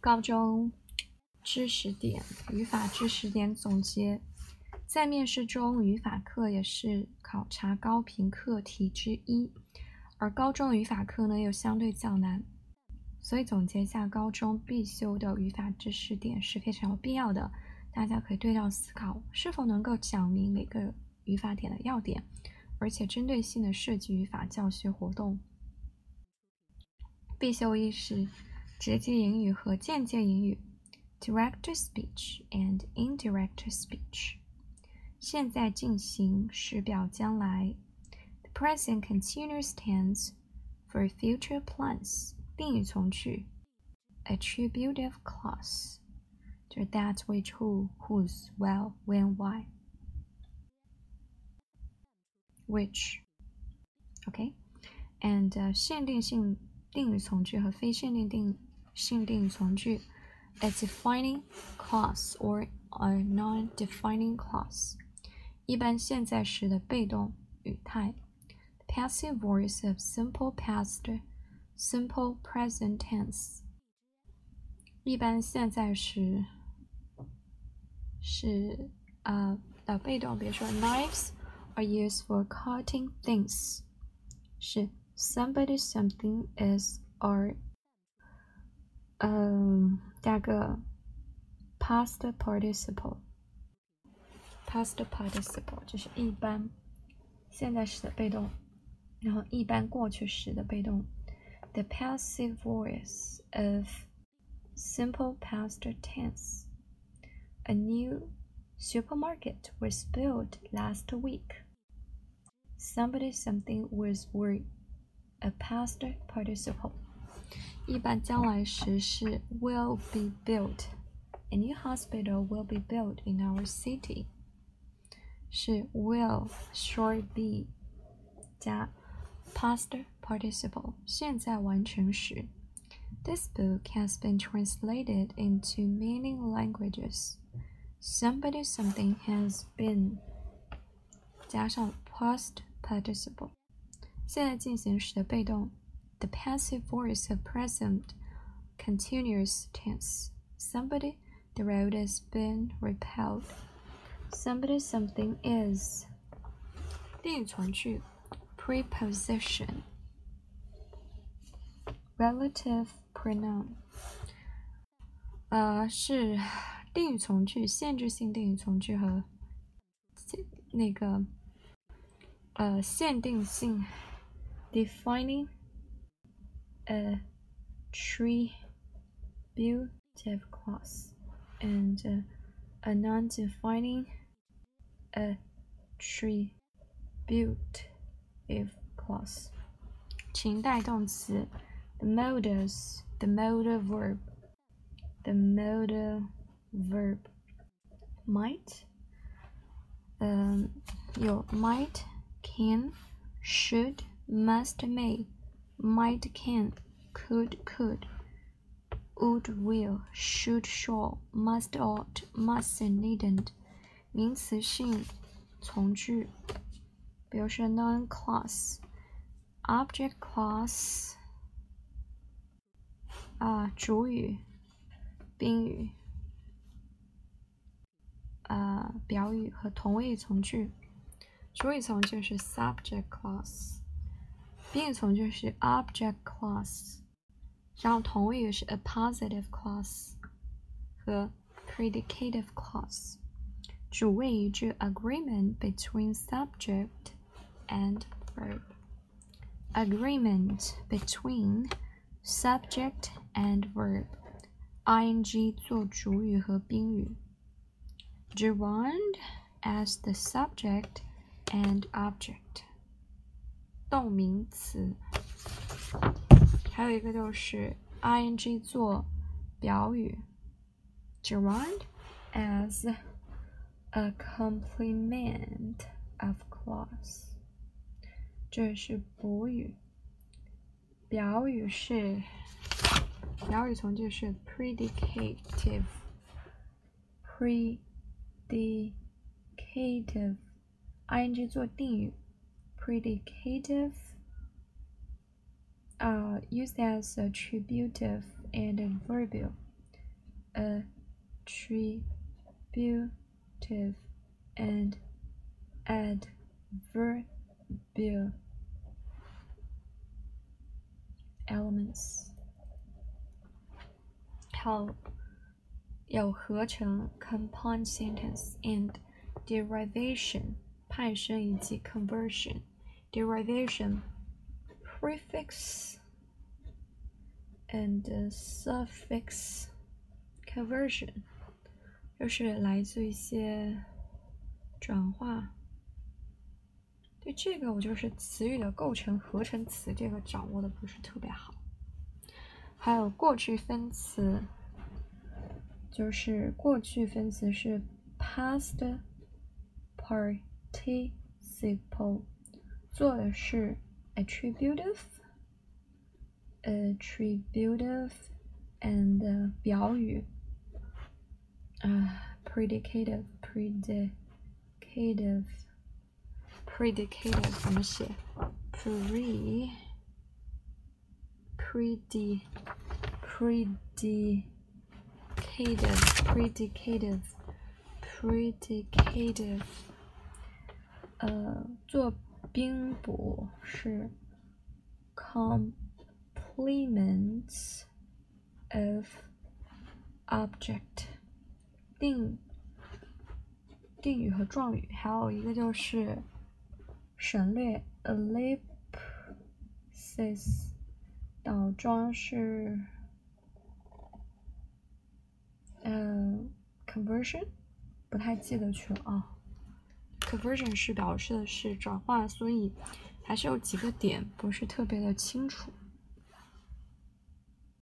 高中知识点语法知识点总结，在面试中，语法课也是考察高频课题之一，而高中语法课呢又相对较难，所以总结一下高中必修的语法知识点是非常有必要的。大家可以对照思考，是否能够讲明每个语法点的要点，而且针对性的设计语法教学活动。必修一是直接英语和间接英语 （direct speech and indirect speech）。现在进行时表将来 （the present continuous tense for future plans）。定语从句 （attributive clause） 就是 that、which、who、whose、well、when、why。which。OK，and、限定性。定语从句和非限定定 性定语从句，a defining clause or a non-defining clause，一般现在时的被动语态，passive voice of simple past, simple present tense，一般现在时是呃的被动，比如说 knives are used for cutting things，是。somebody something is or 嗯，加个 past participle，past participle 就是一般现在时的被动，然后一般过去时的被动。The passive voice of simple past tense. A new supermarket was built last week. Somebody something was worried a past participle， 一般将来时是 will be built。A new hospital will be built in our city。是 will short be 加 past participle，现在完成时。This book has been translated into many languages. Somebody something has been 加上 past participle。现在进行时的被动 ，the passive voice of present continuous tense. Somebody, the road has been repelled. Somebody, something is. 定语从句，preposition. Relative pronoun. 呃，是定语从句、限制性定语从句和那个呃限定性。defining a attributive clause and uh, a non-defining attributive clause. 情带动词 the modus, the modal verb, the modal verb might, um, your might, can, should, must may, might can, could could, would will, should shall, must ought, mustn't needn't，名词性从句，比如说 noun clause, object clause，啊，主语、宾语、啊表语和同位从句。主语从句是 subject clause。 宾语从句是 object clause，然后同位语是 appositive clause 和 predicative clause。主谓语句 agreement between subject and verb。agreement between subject and verb。ing 做主语和宾语。gerund as the subject and object。 动名词，还有一个就是 ing 做表语，gerund as a complement of clause，这是补语。表语是表语从句是 predicative，predicative，ing 做定语。predicative uh, used as attributive and adverbial. attributive and adverbial elements。好，有合成 compound sentence and derivation 派生以及 conversion Derivation prefix and suffix conversion 就是来自一些转化。对这个，我就是词语的构成合成词，这个掌握的不是特别好。还有过去分词，就是过去分词是 past participle，做的是 attributive，attributive and 表语啊，predicative，predicative，predicative 怎么写？pre predi predicative predicative predicative 呃，做 宾补是 complements of object 定定语和状语，还有一个就是省略 ellipsis 倒装是嗯 conversion 不太记得去了啊。Conversion 是表示的是转化，所以还是有几个点不是特别的清楚。